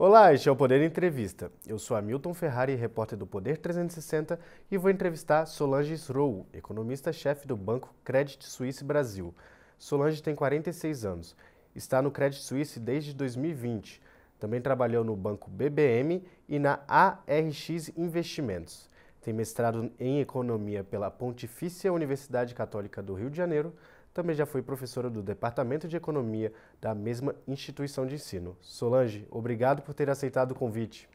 Olá, este é o Poder Entrevista. Eu sou Hamilton Ferrari, repórter do Poder 360 e vou entrevistar Solange Srow, economista-chefe do Banco Credit Suisse Brasil. Solange tem 46 anos, está no Credit Suisse desde 2020. Também trabalhou no Banco BBM e na ARX Investimentos. Tem mestrado em Economia pela Pontifícia Universidade Católica do Rio de Janeiro, também já foi professora do Departamento de Economia da mesma instituição de ensino. Solange, obrigado por ter aceitado o convite.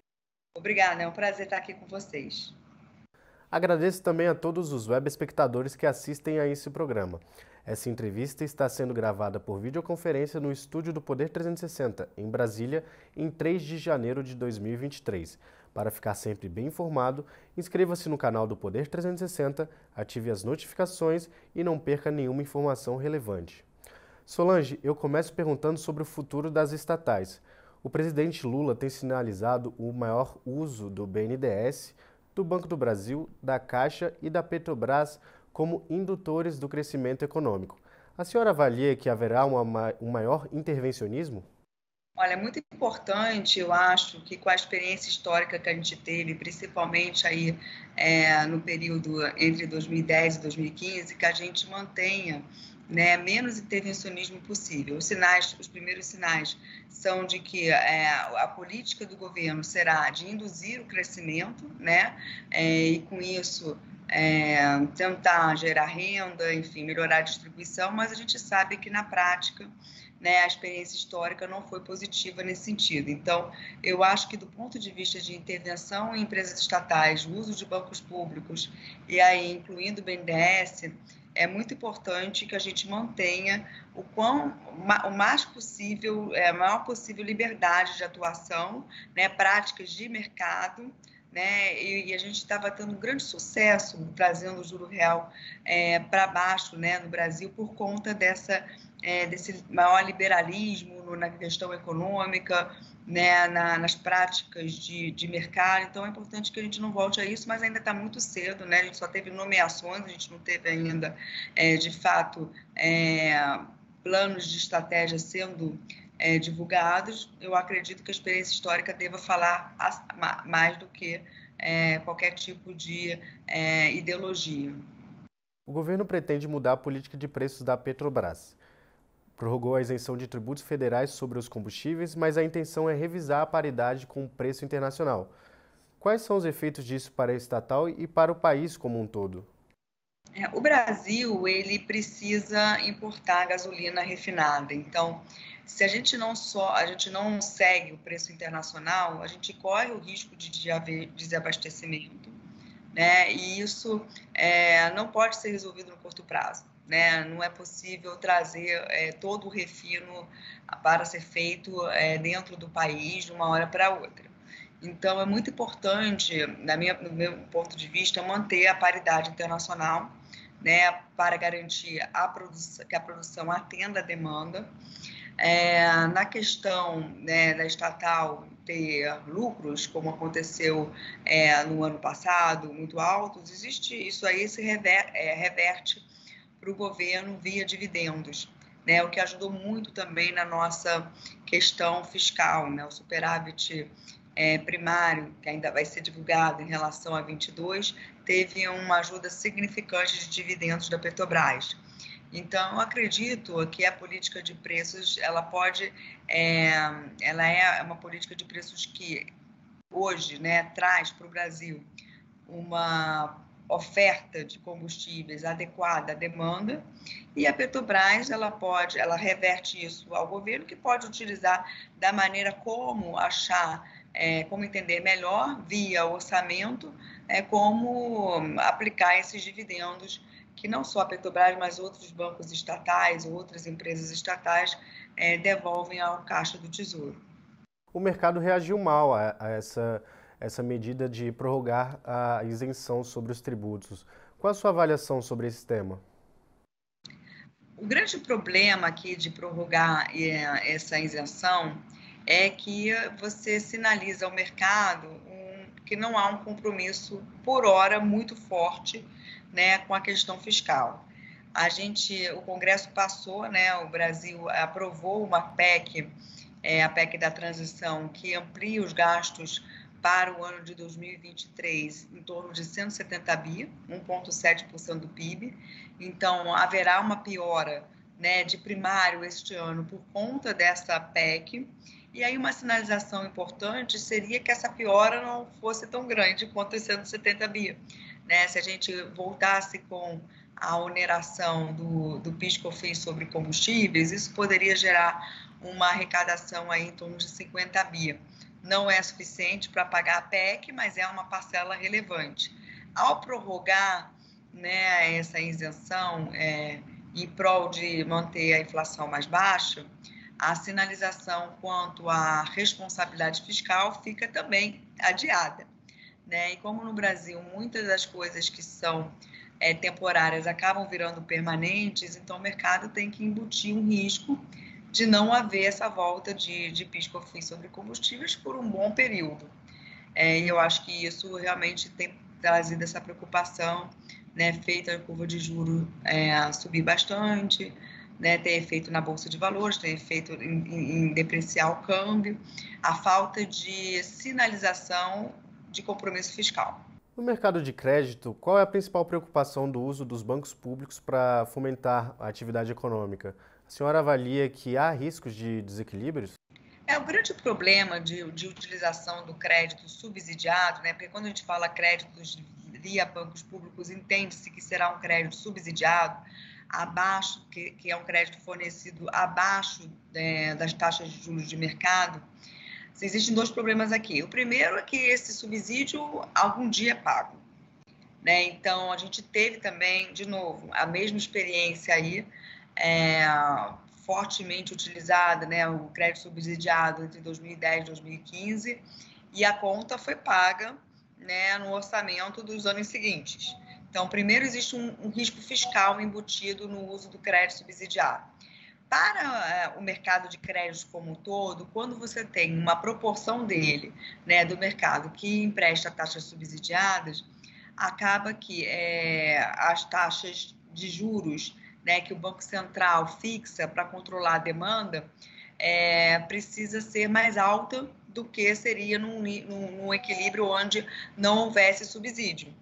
Obrigada, é um prazer estar aqui com vocês. Agradeço também a todos os web espectadores que assistem a esse programa. Essa entrevista está sendo gravada por videoconferência no estúdio do Poder 360, em Brasília, em 3 de janeiro de 2023. Para ficar sempre bem informado, inscreva-se no canal do Poder 360, ative as notificações e não perca nenhuma informação relevante. Solange, eu começo perguntando sobre o futuro das estatais. O presidente Lula tem sinalizado o maior uso do BNDES, do Banco do Brasil, da Caixa e da Petrobras como indutores do crescimento econômico. A senhora avalia que haverá um maior intervencionismo? Olha, é muito importante, eu acho, que com a experiência histórica que a gente teve, principalmente aí é, no período entre 2010 e 2015, que a gente mantenha né, menos intervencionismo possível. Os sinais, os primeiros sinais são de que é, a política do governo será de induzir o crescimento, né, é, e com isso é, tentar gerar renda, enfim, melhorar a distribuição, mas a gente sabe que na prática né, a experiência histórica não foi positiva nesse sentido. Então, eu acho que do ponto de vista de intervenção em empresas estatais, uso de bancos públicos e aí incluindo o BNDES, é muito importante que a gente mantenha o quão o mais possível, é, a maior possível liberdade de atuação, né, práticas de mercado, né, e, e a gente estava tendo um grande sucesso trazendo o juro real é, para baixo, né, no Brasil por conta dessa é, desse maior liberalismo na questão econômica, né, na, nas práticas de, de mercado. Então, é importante que a gente não volte a isso, mas ainda está muito cedo, né? A gente só teve nomeações, a gente não teve ainda, é, de fato, é, planos de estratégia sendo é, divulgados. Eu acredito que a experiência histórica deva falar mais do que é, qualquer tipo de é, ideologia. O governo pretende mudar a política de preços da Petrobras prorrogou a isenção de tributos federais sobre os combustíveis, mas a intenção é revisar a paridade com o preço internacional. Quais são os efeitos disso para a estatal e para o país como um todo? É, o Brasil ele precisa importar gasolina refinada. Então, se a gente não só a gente não segue o preço internacional, a gente corre o risco de haver desabastecimento, né? E isso é, não pode ser resolvido no curto prazo né? Não é possível trazer é, todo o refino para ser feito é, dentro do país de uma hora para outra. Então, é muito importante, na minha, no meu ponto de vista, manter a paridade internacional, né, para garantir a produção, que a produção atenda a demanda. É, na questão né, da estatal ter lucros, como aconteceu é, no ano passado, muito altos, existe isso aí se rever, é, reverte para o governo via dividendos, né? O que ajudou muito também na nossa questão fiscal, né? O superávit é, primário, que ainda vai ser divulgado em relação a 22, teve uma ajuda significante de dividendos da Petrobras. Então, eu acredito que a política de preços, ela pode, é, ela é uma política de preços que hoje, né, traz para o Brasil uma oferta de combustíveis adequada à demanda e a Petrobras ela pode ela reverte isso ao governo que pode utilizar da maneira como achar é, como entender melhor via orçamento é, como aplicar esses dividendos que não só a Petrobras mas outros bancos estatais outras empresas estatais é, devolvem ao caixa do tesouro. O mercado reagiu mal a, a essa essa medida de prorrogar a isenção sobre os tributos. Qual a sua avaliação sobre esse tema? O grande problema aqui de prorrogar eh, essa isenção é que você sinaliza ao mercado que não há um compromisso, por hora, muito forte né, com a questão fiscal. A gente, o Congresso passou, né, o Brasil aprovou uma PEC é a PEC da transição, que amplia os gastos para o ano de 2023 em torno de 170 bi, 1,7% do PIB. Então, haverá uma piora né, de primário este ano por conta dessa PEC. E aí, uma sinalização importante seria que essa piora não fosse tão grande quanto os 170 bi. Né? Se a gente voltasse com a oneração do, do PIS/COFINS sobre combustíveis, isso poderia gerar uma arrecadação aí em torno de 50 bi. Não é suficiente para pagar a PEC, mas é uma parcela relevante. Ao prorrogar né, essa isenção é, em prol de manter a inflação mais baixa, a sinalização quanto à responsabilidade fiscal fica também adiada. Né? E como no Brasil muitas das coisas que são é, temporárias acabam virando permanentes, então o mercado tem que embutir um risco de não haver essa volta de, de PIS/COFINS sobre combustíveis por um bom período. É, e eu acho que isso realmente tem trazido essa preocupação, né, feita a curva de juros é, subir bastante, né, ter efeito na bolsa de valores, ter efeito em, em depreciar o câmbio, a falta de sinalização de compromisso fiscal. No mercado de crédito, qual é a principal preocupação do uso dos bancos públicos para fomentar a atividade econômica? Senhora avalia que há riscos de desequilíbrios? É, o grande problema de, de utilização do crédito subsidiado, né, porque quando a gente fala créditos via bancos públicos, entende-se que será um crédito subsidiado, abaixo, que, que é um crédito fornecido abaixo é, das taxas de juros de mercado, Existem dois problemas aqui. O primeiro é que esse subsídio algum dia é pago. Né? Então, a gente teve também, de novo, a mesma experiência aí, é, fortemente utilizada, né? o crédito subsidiado entre 2010 e 2015, e a conta foi paga né, no orçamento dos anos seguintes. Então, primeiro, existe um, um risco fiscal embutido no uso do crédito subsidiado para é, o mercado de crédito como um todo, quando você tem uma proporção dele, né, do mercado que empresta taxas subsidiadas, acaba que é, as taxas de juros né, que o Banco Central fixa para controlar a demanda é, precisa ser mais alta do que seria num, num, num equilíbrio onde não houvesse subsídio.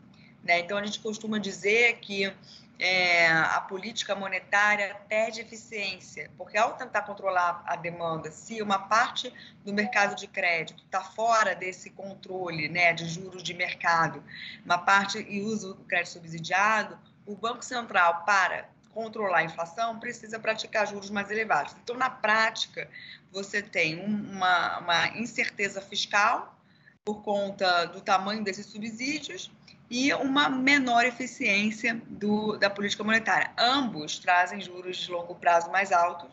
Né? Então, a gente costuma dizer que é, a política monetária perde eficiência, porque ao tentar controlar a demanda, se uma parte do mercado de crédito está fora desse controle né, de juros de mercado, uma parte e usa o crédito subsidiado, o Banco Central, para controlar a inflação, precisa praticar juros mais elevados. Então, na prática, você tem uma, uma incerteza fiscal por conta do tamanho desses subsídios e uma menor eficiência do, da política monetária. Ambos trazem juros de longo prazo mais altos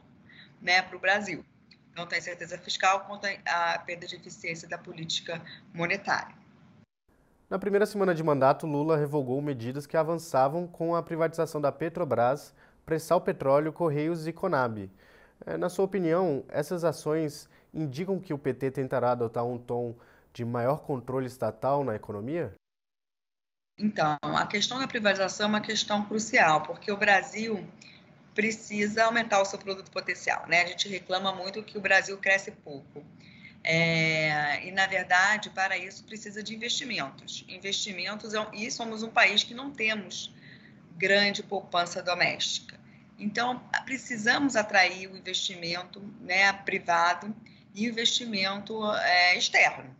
né, para o Brasil. Não tem certeza fiscal quanto à perda de eficiência da política monetária. Na primeira semana de mandato, Lula revogou medidas que avançavam com a privatização da Petrobras, Pressal Petróleo, Correios e Conab. É, na sua opinião, essas ações indicam que o PT tentará adotar um tom de maior controle estatal na economia? Então, a questão da privatização é uma questão crucial, porque o Brasil precisa aumentar o seu produto potencial. Né? A gente reclama muito que o Brasil cresce pouco. É, e, na verdade, para isso precisa de investimentos. Investimentos, é e somos um país que não temos grande poupança doméstica. Então, precisamos atrair o investimento né, privado e o investimento é, externo.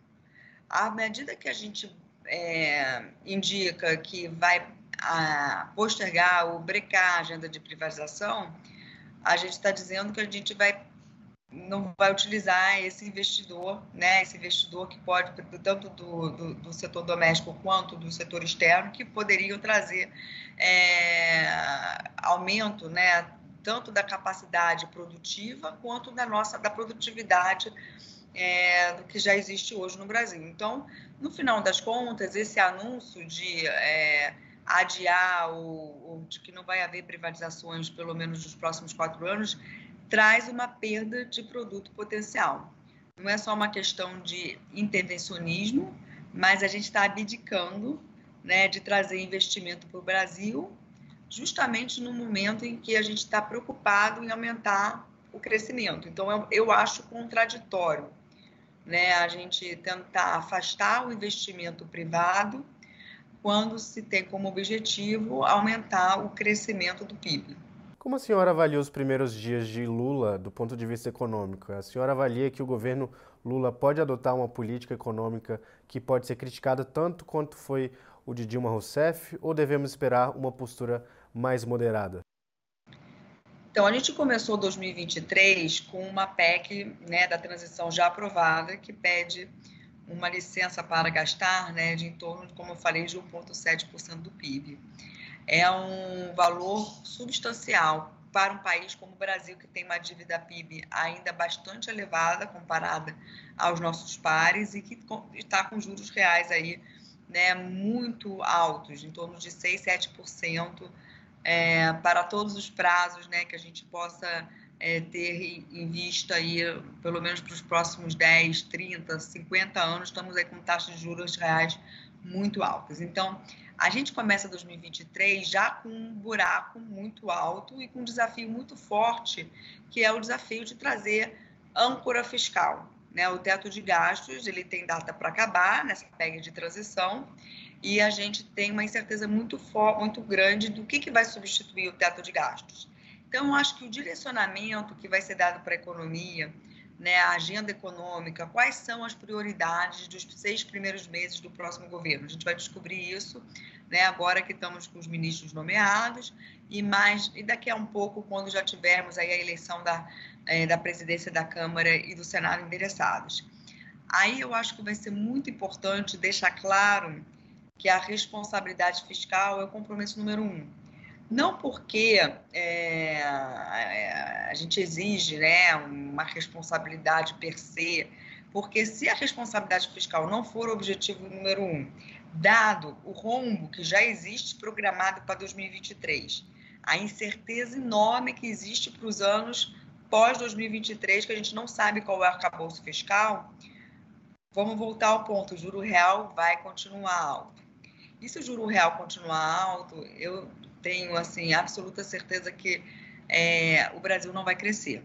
À medida que a gente é, indica que vai a, postergar ou brecar a agenda de privatização, a gente está dizendo que a gente vai não vai utilizar esse investidor, né, esse investidor que pode, tanto do, do, do setor doméstico quanto do setor externo, que poderiam trazer é, aumento, né, tanto da capacidade produtiva quanto da nossa da produtividade é, do que já existe hoje no Brasil. Então, no final das contas, esse anúncio de é, adiar ou, ou, de que não vai haver privatizações, pelo menos nos próximos quatro anos, traz uma perda de produto potencial. Não é só uma questão de intervencionismo, mas a gente está abdicando né, de trazer investimento para o Brasil, justamente no momento em que a gente está preocupado em aumentar o crescimento. Então, eu, eu acho contraditório né, a gente tentar afastar o investimento privado quando se tem como objetivo aumentar o crescimento do PIB. Como a senhora avalia os primeiros dias de Lula do ponto de vista econômico? A senhora avalia que o governo Lula pode adotar uma política econômica que pode ser criticada tanto quanto foi o de Dilma Rousseff ou devemos esperar uma postura mais moderada? Então, a gente começou 2023 com uma PEC né, da transição já aprovada, que pede uma licença para gastar né, de em torno, como eu falei, de 1,7% do PIB. É um valor substancial para um país como o Brasil, que tem uma dívida PIB ainda bastante elevada comparada aos nossos pares e que está com juros reais aí, né, muito altos, em torno de 6, 7% é, para todos os prazos né, que a gente possa é, ter em vista aí, pelo menos para os próximos 10, 30, 50 anos, estamos aí com taxas de juros reais muito altas. Então, a gente começa 2023 já com um buraco muito alto e com um desafio muito forte, que é o desafio de trazer âncora fiscal. Né? O teto de gastos ele tem data para acabar nessa PEG de transição e a gente tem uma incerteza muito, muito grande do que, que vai substituir o teto de gastos. Então, eu acho que o direcionamento que vai ser dado para a economia, né, a agenda econômica, quais são as prioridades dos seis primeiros meses do próximo governo. A gente vai descobrir isso né, agora que estamos com os ministros nomeados e mais e daqui a um pouco, quando já tivermos aí a eleição da, é, da presidência da Câmara e do Senado endereçados. Aí eu acho que vai ser muito importante deixar claro que a responsabilidade fiscal é o compromisso número um. Não porque é, a gente exige né, uma responsabilidade per se, porque se a responsabilidade fiscal não for o objetivo número um, dado o rombo que já existe programado para 2023, a incerteza enorme que existe para os anos pós-2023, que a gente não sabe qual é o arcabouço fiscal, vamos voltar ao ponto: o juro real vai continuar alto. E se o juro real continuar alto, eu tenho assim absoluta certeza que é, o Brasil não vai crescer.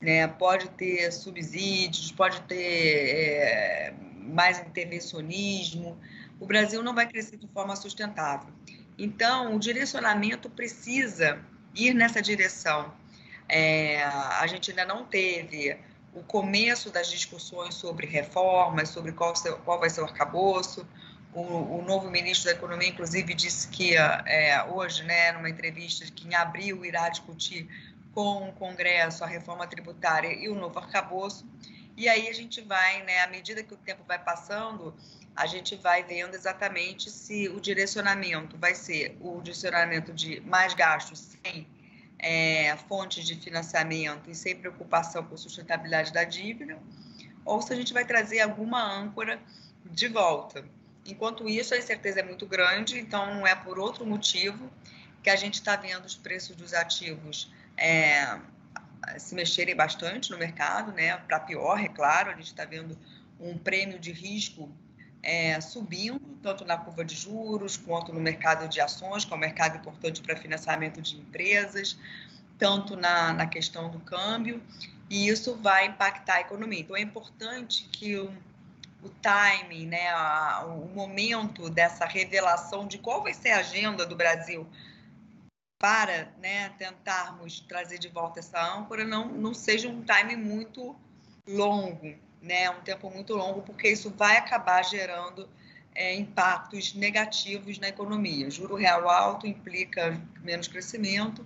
Né? Pode ter subsídios, pode ter é, mais intervencionismo. O Brasil não vai crescer de forma sustentável. Então, o direcionamento precisa ir nessa direção. É, a gente ainda não teve o começo das discussões sobre reformas, sobre qual, qual vai ser o arcabouço. O, o, novo ministro da Economia, inclusive, disse que é, hoje, né, numa entrevista, que em abril irá discutir com o Congresso a reforma tributária e o novo arcabouço. E aí a gente vai, né, à medida que o tempo vai passando, a gente vai vendo exatamente se o direcionamento vai ser o direcionamento de mais gastos sem é, fontes de financiamento e sem preocupação com sustentabilidade da dívida, ou se a gente vai trazer alguma âncora de volta. Enquanto isso, a incerteza é muito grande, então não é por outro motivo que a gente está vendo os preços dos ativos é, se mexerem bastante no mercado, né? Para pior, é claro, a gente está vendo um prêmio de risco é, subindo, tanto na curva de juros, quanto no mercado de ações, que é um mercado importante para financiamento de empresas, tanto na, na questão do câmbio, e isso vai impactar a economia. Então, é importante que o o timing, né, a, o momento dessa revelação de qual vai ser a agenda do Brasil para né, tentarmos trazer de volta essa âncora não, não seja um time muito longo, né, um tempo muito longo, porque isso vai acabar gerando é, impactos negativos na economia. Juro real alto implica menos crescimento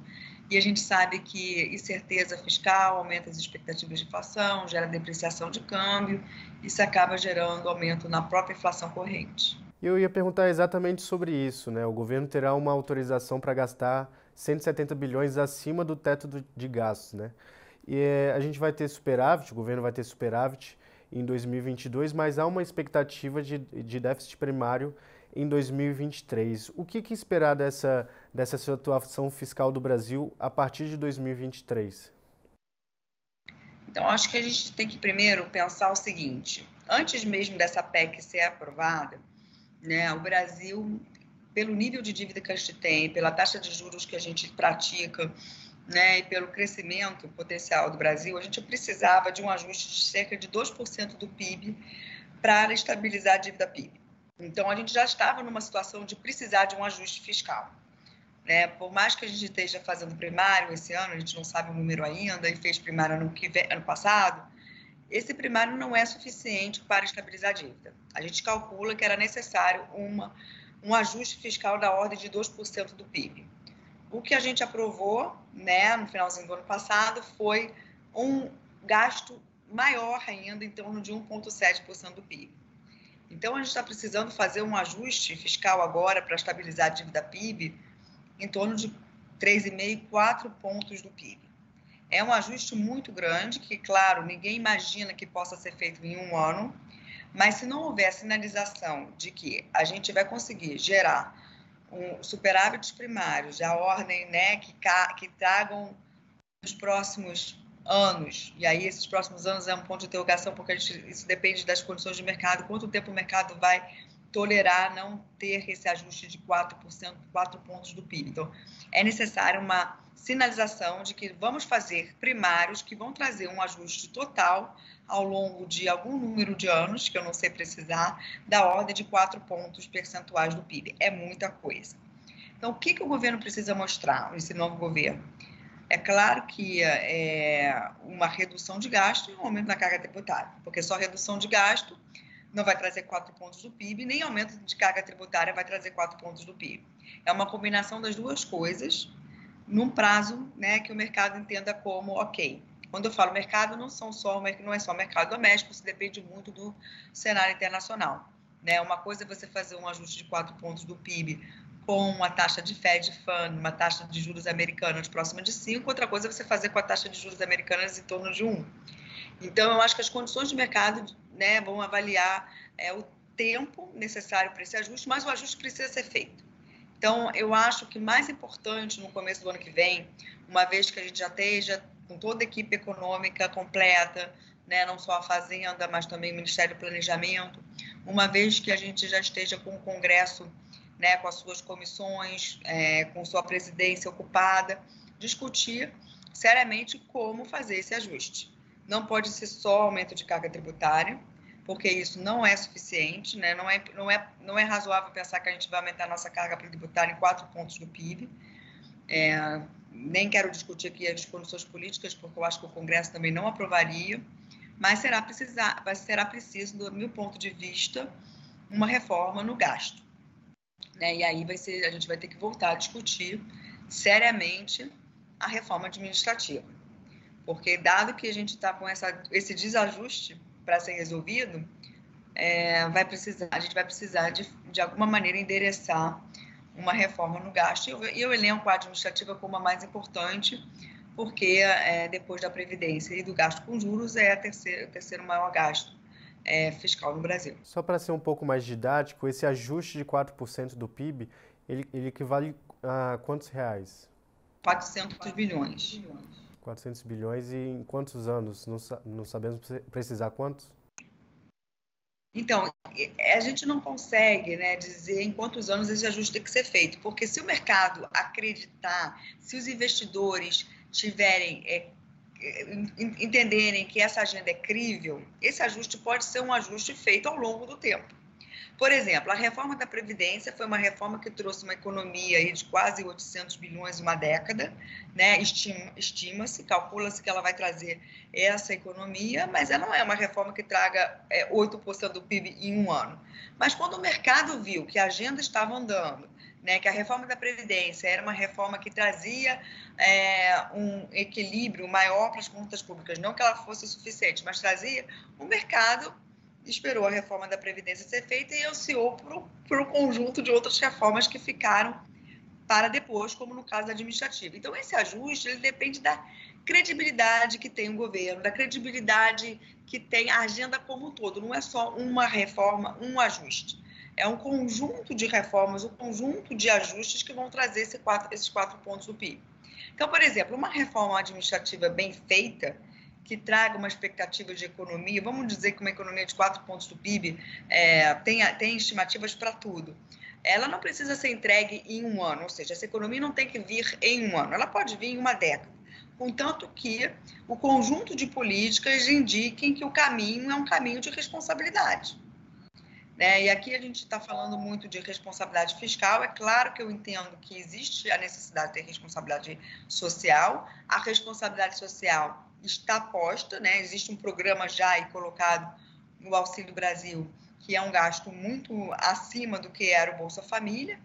e a gente sabe que incerteza fiscal aumenta as expectativas de inflação, gera depreciação de câmbio, isso acaba gerando aumento na própria inflação corrente. Eu ia perguntar exatamente sobre isso, né? O governo terá uma autorização para gastar 170 bilhões acima do teto de gastos, né? E eh, a gente vai ter superávit, o governo vai ter superávit em 2022, mas há uma expectativa de, de déficit primário em 2023. O que, que esperar dessa, dessa situação fiscal do Brasil a partir de 2023? Então, acho que a gente tem que primeiro pensar o seguinte: antes mesmo dessa PEC ser aprovada, né, o Brasil, pelo nível de dívida que a gente tem, pela taxa de juros que a gente pratica, né, e pelo crescimento potencial do Brasil, a gente precisava de um ajuste de cerca de 2% do PIB para estabilizar a dívida PIB. Então, a gente já estava numa situação de precisar de um ajuste fiscal. Né? Por mais que a gente esteja fazendo primário esse ano, a gente não sabe o número ainda, e fez primário ano, que vem, ano passado, esse primário não é suficiente para estabilizar a dívida. A gente calcula que era necessário uma, um ajuste fiscal da ordem de 2% do PIB. O que a gente aprovou né, no finalzinho do ano passado foi um gasto maior ainda, em torno de 1,7% do PIB. Então, a gente está precisando fazer um ajuste fiscal agora para estabilizar a dívida PIB em torno de 3,5, 4 pontos do PIB. É um ajuste muito grande, que, claro, ninguém imagina que possa ser feito em um ano, mas se não houver sinalização de que a gente vai conseguir gerar um superávites primários da ordem né, que, que tragam nos próximos anos, e aí esses próximos anos é um ponto de interrogação, porque gente, isso depende das condições de mercado, quanto tempo o mercado vai tolerar não ter esse ajuste de 4%, 4 pontos do PIB. Então, é necessário uma sinalização de que vamos fazer primários que vão trazer um ajuste total ao longo de algum número de anos, que eu não sei precisar, da ordem de 4 pontos percentuais do PIB. É muita coisa. Então, o que, que o governo precisa mostrar, esse novo governo? É claro que é uma redução de gasto e um aumento na carga tributária, porque só redução de gasto não vai trazer quatro pontos do PIB, nem aumento de carga tributária vai trazer quatro pontos do PIB. É uma combinação das duas coisas, num prazo né, que o mercado entenda como ok. Quando eu falo mercado, não, são só, não é só o mercado doméstico, isso depende muito do cenário internacional. Né? Uma coisa é você fazer um ajuste de quatro pontos do PIB com uma taxa de Fed Fund, uma taxa de juros americanas próxima de 5, outra coisa é você fazer com a taxa de juros americanas em torno de 1. Um. Então, eu acho que as condições de mercado né, vão avaliar é, o tempo necessário para esse ajuste, mas o ajuste precisa ser feito. Então, eu acho que mais importante no começo do ano que vem, uma vez que a gente já esteja com toda a equipe econômica completa, né, não só a Fazenda, mas também o Ministério do Planejamento, uma vez que a gente já esteja com o Congresso né, com as suas comissões, é, com sua presidência ocupada, discutir seriamente como fazer esse ajuste. Não pode ser só aumento de carga tributária, porque isso não é suficiente, né? não, é, não, é, não é razoável pensar que a gente vai aumentar a nossa carga tributária em quatro pontos do PIB. É, nem quero discutir aqui as condições políticas, porque eu acho que o Congresso também não aprovaria, mas será, precisar, será preciso, do meu ponto de vista, uma reforma no gasto. Né? E aí vai ser, a gente vai ter que voltar a discutir seriamente a reforma administrativa. Porque, dado que a gente está com essa, esse desajuste para ser resolvido, é, vai precisar, a gente vai precisar de, de alguma maneira endereçar uma reforma no gasto. E eu, eu elenco a administrativa como a mais importante, porque é, depois da Previdência e do gasto com juros é terceira, o terceiro maior gasto é, fiscal no Brasil. Só para ser um pouco mais didático, esse ajuste de 4% do PIB, ele, ele equivale a quantos reais? 400 bilhões. 400 bilhões e em quantos anos? Não, não sabemos precisar quantos? Então, a gente não consegue né, dizer em quantos anos esse ajuste tem que ser feito, porque se o mercado acreditar, se os investidores tiverem é, entenderem que essa agenda é crível, esse ajuste pode ser um ajuste feito ao longo do tempo. Por exemplo, a reforma da Previdência foi uma reforma que trouxe uma economia aí de quase 800 bilhões em uma década, né? estima-se, calcula-se que ela vai trazer essa economia, mas ela não é uma reforma que traga é, 8% do PIB em um ano. Mas quando o mercado viu que a agenda estava andando, né, que a reforma da Previdência era uma reforma que trazia é, um equilíbrio maior para as contas públicas, não que ela fosse suficiente, mas trazia, o mercado esperou a reforma da Previdência ser feita e ansiou para o conjunto de outras reformas que ficaram para depois, como no caso administrativo. Então, esse ajuste ele depende da credibilidade que tem o governo, da credibilidade que tem a agenda como um todo. Não é só uma reforma, um ajuste é um conjunto de reformas, um conjunto de ajustes que vão trazer esse quatro, esses quatro pontos do PIB. Então, por exemplo, uma reforma administrativa bem feita, que traga uma expectativa de economia, vamos dizer que uma economia de quatro pontos do PIB é, tem, tem estimativas para tudo. Ela não precisa ser entregue em um ano, ou seja, essa economia não tem que vir em um ano, ela pode vir em uma década. contanto que o conjunto de políticas indiquem que o caminho é um caminho de responsabilidade. Né? E aqui a gente está falando muito de responsabilidade fiscal. É claro que eu entendo que existe a necessidade de ter responsabilidade social. A responsabilidade social está posta, né? existe um programa já colocado no Auxílio Brasil, que é um gasto muito acima do que era o Bolsa Família.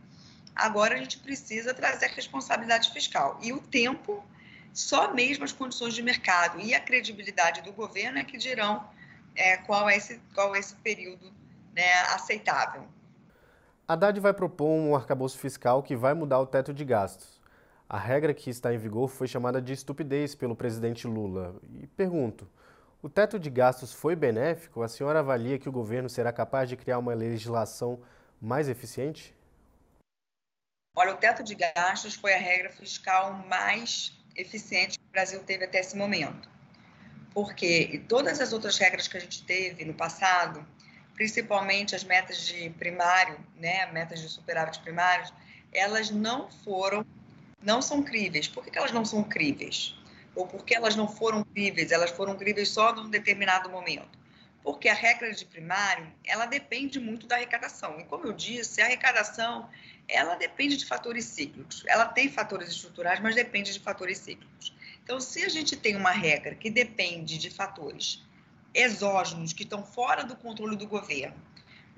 Agora a gente precisa trazer a responsabilidade fiscal. E o tempo, só mesmo as condições de mercado e a credibilidade do governo é que dirão é, qual, é esse, qual é esse período né, aceitável. Haddad vai propor um arcabouço fiscal que vai mudar o teto de gastos. A regra que está em vigor foi chamada de estupidez pelo presidente Lula. E pergunto: o teto de gastos foi benéfico? A senhora avalia que o governo será capaz de criar uma legislação mais eficiente? Olha, o teto de gastos foi a regra fiscal mais eficiente que o Brasil teve até esse momento. Porque todas as outras regras que a gente teve no passado, principalmente as metas de primário, né, metas de superávit primários, elas não foram não são críveis. Por que elas não são críveis? Ou por que elas não foram críveis? Elas foram críveis só num determinado momento. Porque a regra de primário, ela depende muito da arrecadação. E como eu disse, a arrecadação, ela depende de fatores cíclicos. Ela tem fatores estruturais, mas depende de fatores cíclicos. Então, se a gente tem uma regra que depende de fatores exógenos, que estão fora do controle do governo,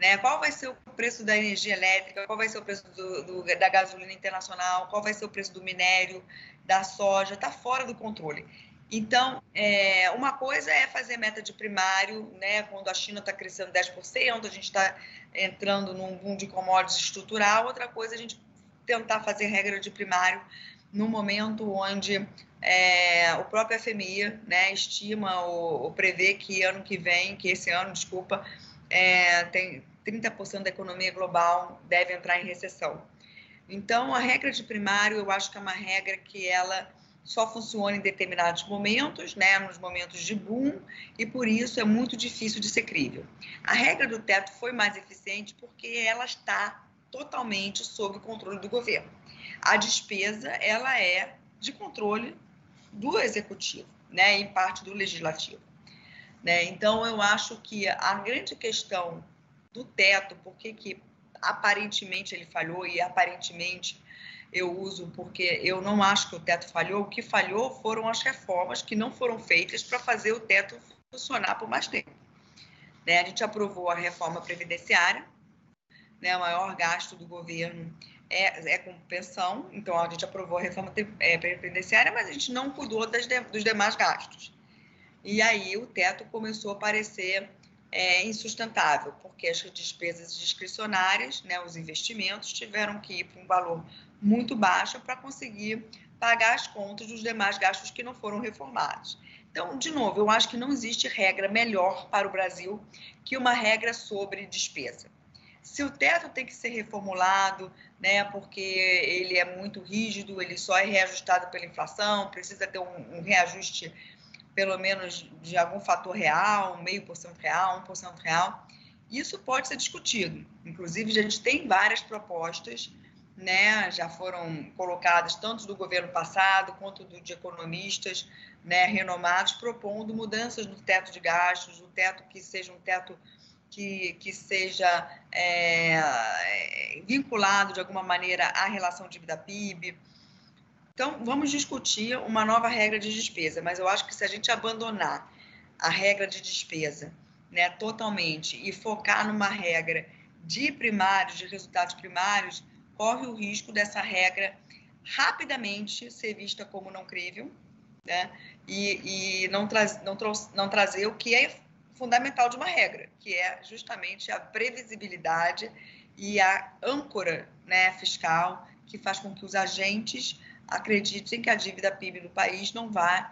né? Qual vai ser o preço da energia elétrica? Qual vai ser o preço do, do, da gasolina internacional? Qual vai ser o preço do minério, da soja? Está fora do controle. Então, é, uma coisa é fazer meta de primário, né? Quando a China está crescendo 10%, a gente está entrando num boom de commodities estrutural. Outra coisa é a gente tentar fazer regra de primário no momento onde é, o próprio FMI né, estima ou, ou prevê que ano que vem, que esse ano, desculpa, é, tem 30% da economia global deve entrar em recessão. Então, a regra de primário, eu acho que é uma regra que ela só funciona em determinados momentos, né, nos momentos de boom, e por isso é muito difícil de ser crível. A regra do teto foi mais eficiente porque ela está totalmente sob o controle do governo. A despesa, ela é de controle do executivo, né, em parte do legislativo. Né? Então, eu acho que a grande questão do teto, por que aparentemente ele falhou e aparentemente eu uso porque eu não acho que o teto falhou, o que falhou foram as reformas que não foram feitas para fazer o teto funcionar por mais tempo. Né? A gente aprovou a reforma previdenciária, né? o maior gasto do governo é, é com pensão, então a gente aprovou a reforma é, previdenciária, mas a gente não cuidou das, dos demais gastos. E aí o teto começou a parecer é, insustentável, porque as despesas discricionárias, né, os investimentos, tiveram que ir para um valor muito baixo para conseguir pagar as contas dos demais gastos que não foram reformados. Então, de novo, eu acho que não existe regra melhor para o Brasil que uma regra sobre despesa. Se o teto tem que ser reformulado, né, porque ele é muito rígido, ele só é reajustado pela inflação, precisa ter um, um reajuste pelo menos de algum fator real, meio por cento real, um por cento real. Isso pode ser discutido. Inclusive, a gente tem várias propostas, né, já foram colocadas tanto do governo passado quanto do, de economistas né, renomados, propondo mudanças no teto de gastos, o teto que seja um teto que, que seja é, vinculado de alguma maneira à relação dívida-PIB, então, vamos discutir uma nova regra de despesa, mas eu acho que se a gente abandonar a regra de despesa né, totalmente e focar numa regra de primários, de resultados primários, corre o risco dessa regra rapidamente ser vista como não crível né, e, e não, tra não, não trazer o que é fundamental de uma regra, que é justamente a previsibilidade e a âncora né, fiscal que faz com que os agentes acreditem que a dívida PIB do país não vai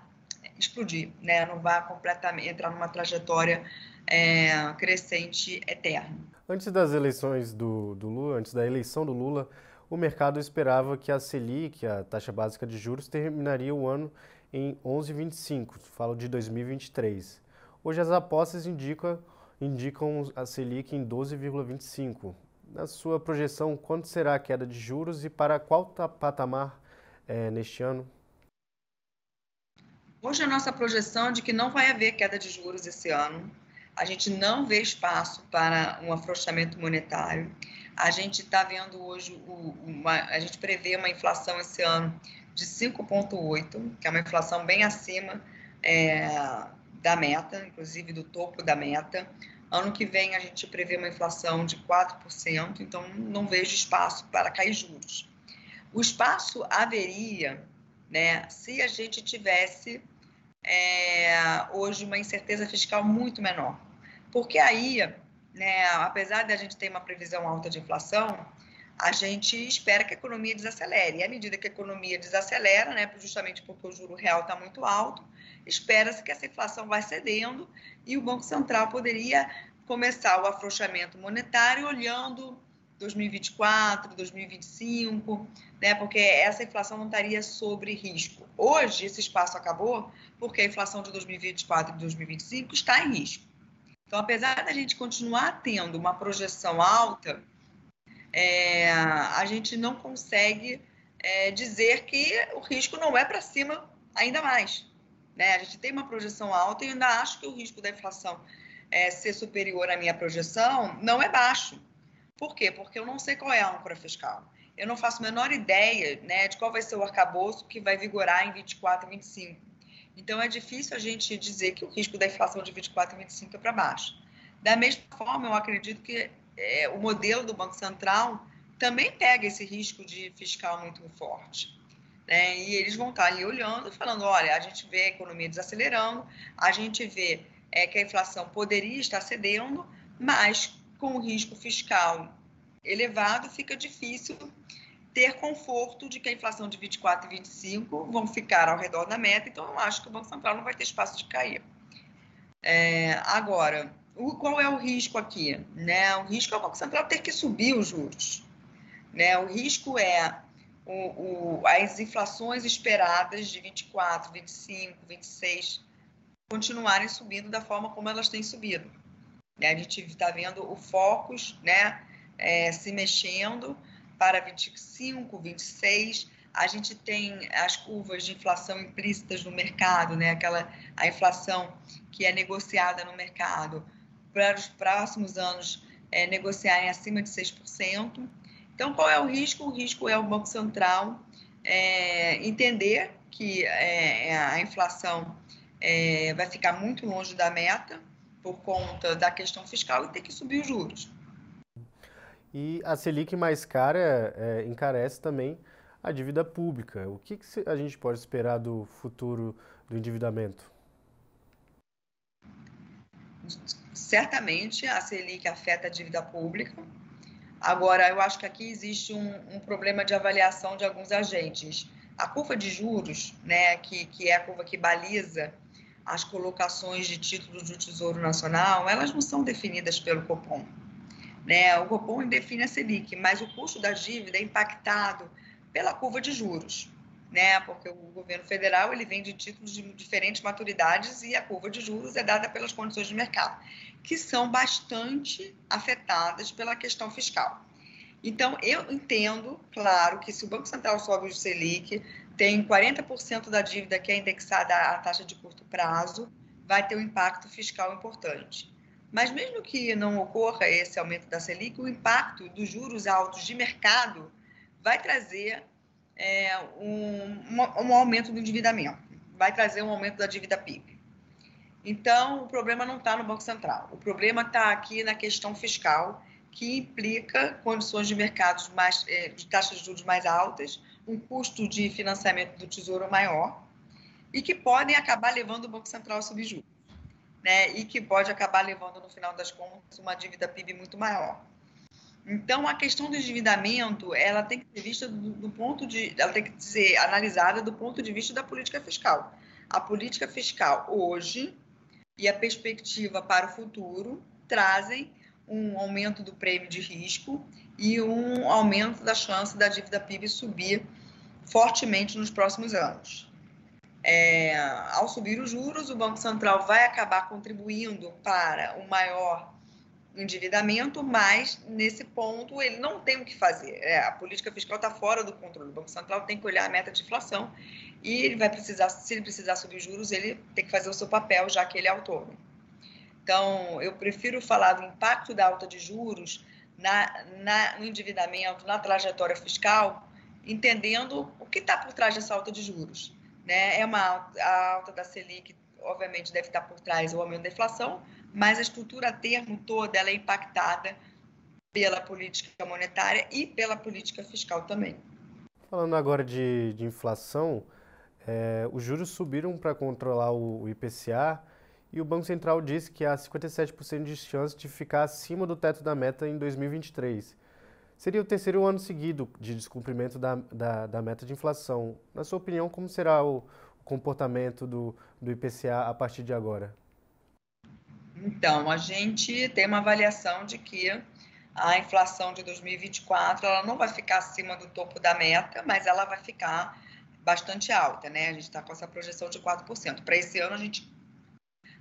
explodir, né? não vai completamente entrar numa trajetória é, crescente eterna. Antes das eleições do, do Lula, antes da eleição do Lula, o mercado esperava que a Selic, a taxa básica de juros, terminaria o ano em 11,25, falo de 2023. Hoje as apostas indicam, indicam a Selic em 12,25. Na sua projeção, quanto será a queda de juros e para qual patamar é, neste ano? Hoje a nossa projeção é de que não vai haver queda de juros esse ano. A gente não vê espaço para um afrouxamento monetário. A gente está vendo hoje, uma, a gente prevê uma inflação esse ano de 5,8, que é uma inflação bem acima é, da meta, inclusive do topo da meta. Ano que vem a gente prevê uma inflação de 4%, então não vejo espaço para cair juros. O espaço haveria né, se a gente tivesse é, hoje uma incerteza fiscal muito menor. Porque aí, né, apesar de a gente ter uma previsão alta de inflação, a gente espera que a economia desacelere. E à medida que a economia desacelera, né, justamente porque o juro real está muito alto, espera-se que essa inflação vai cedendo e o Banco Central poderia começar o afrouxamento monetário olhando 2024, 2025, né? Porque essa inflação não estaria sobre risco. Hoje esse espaço acabou porque a inflação de 2024 e 2025 está em risco. Então, apesar da gente continuar tendo uma projeção alta, é, a gente não consegue é, dizer que o risco não é para cima ainda mais. Né? A gente tem uma projeção alta e ainda acho que o risco da inflação é, ser superior à minha projeção não é baixo. Por quê? Porque eu não sei qual é a âncora fiscal. Eu não faço a menor ideia né, de qual vai ser o arcabouço que vai vigorar em 24 e 25. Então, é difícil a gente dizer que o risco da inflação de 24 e 25 é para baixo. Da mesma forma, eu acredito que é, o modelo do Banco Central também pega esse risco de fiscal muito forte. Né? E eles vão estar ali olhando, falando: olha, a gente vê a economia desacelerando, a gente vê é, que a inflação poderia estar cedendo, mas com o risco fiscal elevado, fica difícil ter conforto de que a inflação de 24 e 25 vão ficar ao redor da meta, então eu acho que o Banco Central não vai ter espaço de cair. É, agora, o, qual é o risco aqui? Né? O risco é o Banco Central ter que subir os juros. Né? O risco é o, o, as inflações esperadas de 24, 25, 26 continuarem subindo da forma como elas têm subido. A gente está vendo o Focus né, é, se mexendo para 25, 26. A gente tem as curvas de inflação implícitas no mercado, né? aquela a inflação que é negociada no mercado para os próximos anos é, negociarem acima de 6%. Então, qual é o risco? O risco é o Banco Central é, entender que é, a inflação é, vai ficar muito longe da meta, por conta da questão fiscal e ter que subir os juros. E a Selic mais cara é, encarece também a dívida pública. O que, que a gente pode esperar do futuro do endividamento? Certamente a Selic afeta a dívida pública. Agora, eu acho que aqui existe um, um problema de avaliação de alguns agentes. A curva de juros, né, que, que é a curva que baliza as colocações de títulos do Tesouro Nacional, elas não são definidas pelo Copom. Né? O Copom define a Selic, mas o custo da dívida é impactado pela curva de juros, né? porque o governo federal ele vende títulos de diferentes maturidades e a curva de juros é dada pelas condições de mercado, que são bastante afetadas pela questão fiscal. Então, eu entendo, claro, que se o Banco Central sobe o Selic, tem 40% da dívida que é indexada à taxa de curto prazo, vai ter um impacto fiscal importante. Mas mesmo que não ocorra esse aumento da Selic, o impacto dos juros altos de mercado vai trazer é, um, um, aumento do endividamento, vai trazer um aumento da dívida PIB. Então, o problema não está no Banco Central, o problema está aqui na questão fiscal, que implica condições de mercados mais, é, de taxas de juros mais altas, um custo de financiamento do Tesouro maior e que podem acabar levando o Banco Central a subir juros, né? E que pode acabar levando, no final das contas, uma dívida PIB muito maior. Então, a questão do endividamento, ela tem que ser vista do, do ponto de, ela tem que ser analisada do ponto de vista da política fiscal. A política fiscal hoje e a perspectiva para o futuro trazem um aumento do prêmio de risco e um aumento da chance da dívida PIB subir fortemente nos próximos anos. É, ao subir os juros, o Banco Central vai acabar contribuindo para um maior endividamento, mas nesse ponto ele não tem o que fazer. É, a política fiscal está fora do controle. O Banco Central tem que olhar a meta de inflação e ele vai precisar, se ele precisar subir juros, ele tem que fazer o seu papel, já que ele é autônomo. Então, eu prefiro falar do impacto da alta de juros na, na, no endividamento, na trajetória fiscal, entendendo o que está por trás dessa alta de juros. Né? É uma a alta da Selic, obviamente, deve estar por trás o aumento da inflação, mas a estrutura a termo toda ela é impactada pela política monetária e pela política fiscal também. Falando agora de, de inflação, é, os juros subiram para controlar o, o IPCA e o Banco Central disse que há 57% de chance de ficar acima do teto da meta em 2023. Seria o terceiro ano seguido de descumprimento da, da, da meta de inflação. Na sua opinião, como será o, o comportamento do, do IPCA a partir de agora? Então, a gente tem uma avaliação de que a inflação de 2024 ela não vai ficar acima do topo da meta, mas ela vai ficar bastante alta, né? A gente está com essa projeção de 4%. Para esse ano, a gente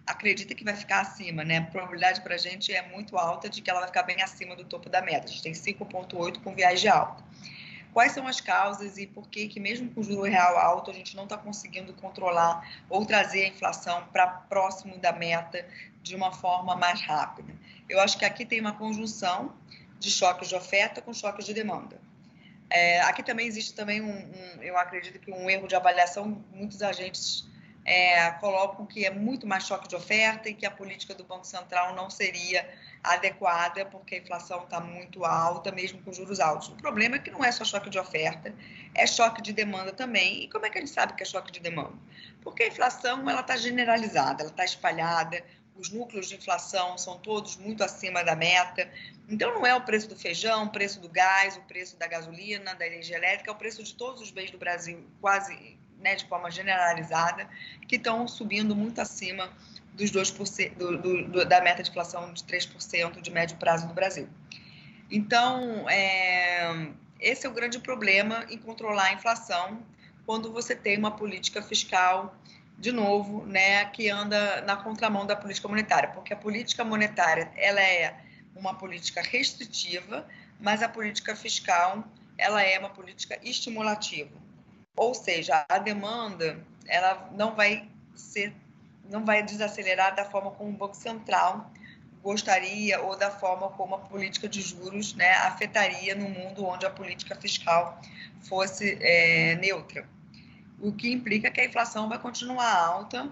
acredita que vai ficar acima, né? A probabilidade para a gente é muito alta de que ela vai ficar bem acima do topo da meta. A gente tem 5,8 com viagem alta quais são as causas e por que, que mesmo com o juro real alto, a gente não está conseguindo controlar ou trazer a inflação para próximo da meta de uma forma mais rápida. Eu acho que aqui tem uma conjunção de choques de oferta com choques de demanda. É, aqui também existe também um, um, eu acredito que um erro de avaliação, muitos agentes é, colocam que é muito mais choque de oferta e que a política do Banco Central não seria adequada, porque a inflação está muito alta, mesmo com juros altos. O problema é que não é só choque de oferta, é choque de demanda também. E como é que a gente sabe que é choque de demanda? Porque a inflação ela está generalizada, ela está espalhada, os núcleos de inflação são todos muito acima da meta. Então, não é o preço do feijão, o preço do gás, o preço da gasolina, da energia elétrica, é o preço de todos os bens do Brasil, quase né, de forma generalizada, que estão subindo muito acima dos 2%, do, do, da meta de inflação de 3% de médio prazo do Brasil. Então, é, esse é o grande problema em controlar a inflação quando você tem uma política fiscal, de novo, né, que anda na contramão da política monetária, porque a política monetária ela é uma política restritiva, mas a política fiscal ela é uma política estimulativa. Ou seja, a demanda ela não vai ser não vai desacelerar da forma como o Banco Central gostaria ou da forma como a política de juros né, afetaria no mundo onde a política fiscal fosse é, neutra. O que implica que a inflação vai continuar alta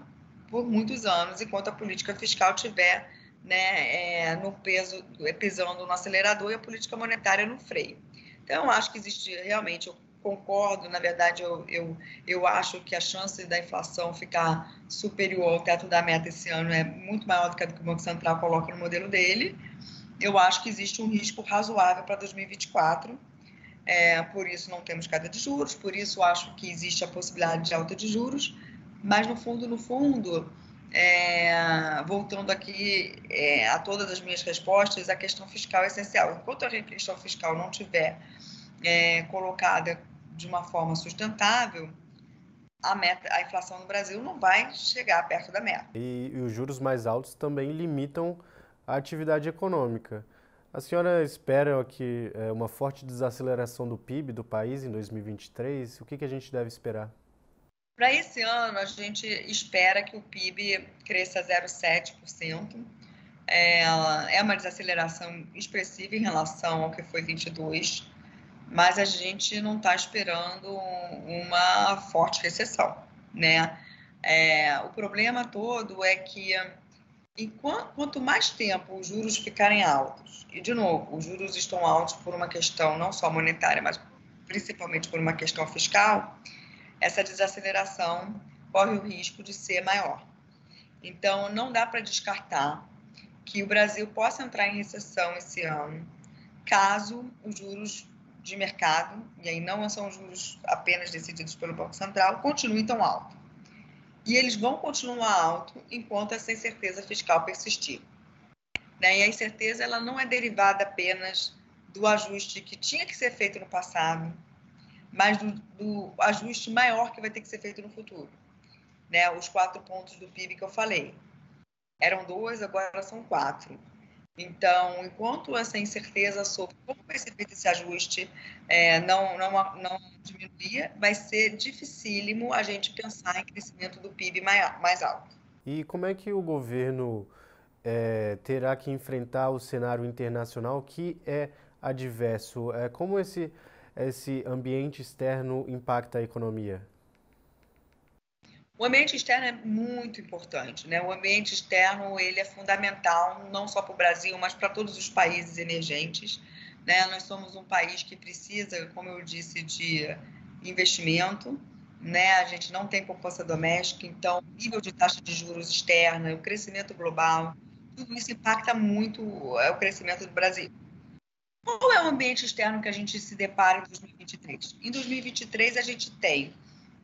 por muitos anos, enquanto a política fiscal tiver né, é, no peso, pisando no acelerador e a política monetária no freio. Então, acho que existe realmente concordo, na verdade, eu, eu, eu acho que a chance da inflação ficar superior ao teto da meta esse ano é muito maior do que a que o Banco Central coloca no modelo dele. Eu acho que existe um risco razoável para 2024. É, por isso não temos queda de juros, por isso acho que existe a possibilidade de alta de juros, mas no fundo, no fundo, é, voltando aqui é, a todas as minhas respostas, a questão fiscal é essencial. Enquanto a questão fiscal não tiver é, colocada de uma forma sustentável, a, meta, a inflação no Brasil não vai chegar perto da meta. E, e os juros mais altos também limitam a atividade econômica. A senhora espera que é, uma forte desaceleração do PIB do país em 2023? O que, que a gente deve esperar? Para esse ano, a gente espera que o PIB cresça 0,7%. É, é uma desaceleração expressiva em relação ao que foi 22 mas a gente não está esperando uma forte recessão, né? É, o problema todo é que enquanto, quanto mais tempo os juros ficarem altos, e de novo, os juros estão altos por uma questão não só monetária, mas principalmente por uma questão fiscal, essa desaceleração corre o risco de ser maior. Então, não dá para descartar que o Brasil possa entrar em recessão esse ano, caso os juros de mercado, e aí não são juros apenas decididos pelo Banco Central, continuem tão alto. E eles vão continuar alto enquanto essa incerteza fiscal persistir. Né? E a incerteza ela não é derivada apenas do ajuste que tinha que ser feito no passado, mas do, do ajuste maior que vai ter que ser feito no futuro. Né? Os quatro pontos do PIB que eu falei. Eram dois, agora são quatro. Então, enquanto essa incerteza sobre como vai ser feito esse ajuste é, não, não, não diminuir, vai ser dificílimo a gente pensar em crescimento do PIB mais, mais alto. E como é que o governo é, terá que enfrentar o cenário internacional que é adverso? É, como esse, esse ambiente externo impacta a economia? O ambiente externo é muito importante, né? O ambiente externo ele é fundamental não só para o Brasil, mas para todos os países emergentes. Né? Nós somos um país que precisa, como eu disse, de investimento. Né? A gente não tem poupança doméstica, então nível de taxa de juros externa, o crescimento global, tudo isso impacta muito é, o crescimento do Brasil. Qual é o ambiente externo que a gente se depara em 2023? Em 2023 a gente tem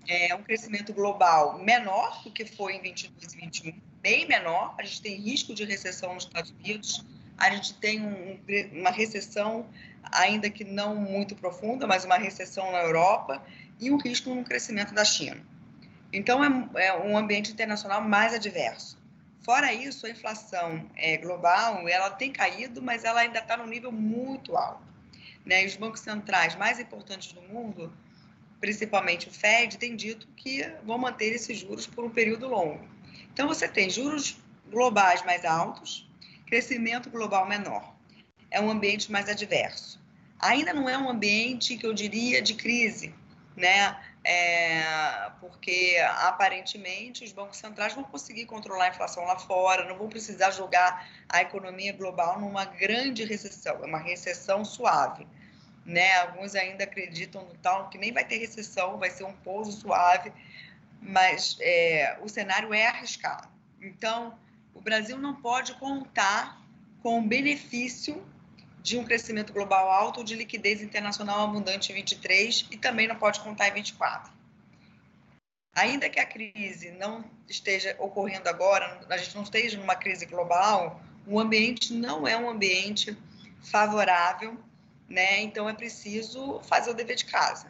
é, um crescimento global menor do que foi em 22 e 21, bem menor. A gente tem risco de recessão nos Estados Unidos, a gente tem um, uma recessão, ainda que não muito profunda, mas uma recessão na Europa e um risco no crescimento da China. Então, é, é um ambiente internacional mais adverso. Fora isso, a inflação é, global ela tem caído, mas ela ainda está no nível muito alto. Né? E os bancos centrais mais importantes do mundo principalmente o Fed, tem dito que vão manter esses juros por um período longo. Então, você tem juros globais mais altos, crescimento global menor. É um ambiente mais adverso. Ainda não é um ambiente que eu diria de crise, né? É, porque aparentemente os bancos centrais vão conseguir controlar a inflação lá fora, não vão precisar jogar a economia global numa grande recessão, é uma recessão suave né? Alguns ainda acreditam no tal que nem vai ter recessão, vai ser um pouso suave, mas é, o cenário é arriscado. Então, o Brasil não pode contar com o benefício de um crescimento global alto ou de liquidez internacional abundante em 23 e também não pode contar em 24. Ainda que a crise não esteja ocorrendo agora, a gente não esteja numa crise global, o ambiente não é um ambiente favorável né? Então é preciso fazer o dever de casa.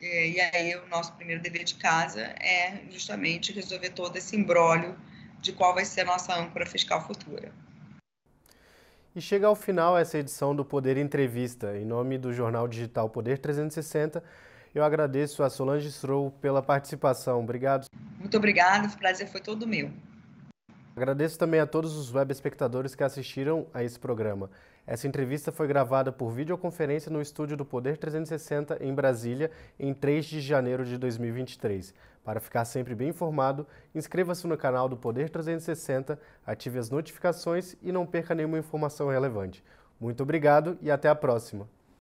E aí o nosso primeiro dever de casa é justamente resolver todo esse embrólio de qual vai ser a nossa âncora fiscal futura. E chega ao final essa edição do Poder Entrevista. Em nome do jornal digital Poder 360, eu agradeço a Solange Stroll pela participação. Obrigado. Muito obrigada, o prazer foi todo meu. Agradeço também a todos os web espectadores que assistiram a esse programa. Essa entrevista foi gravada por videoconferência no estúdio do Poder 360 em Brasília, em 3 de janeiro de 2023. Para ficar sempre bem informado, inscreva-se no canal do Poder 360, ative as notificações e não perca nenhuma informação relevante. Muito obrigado e até a próxima!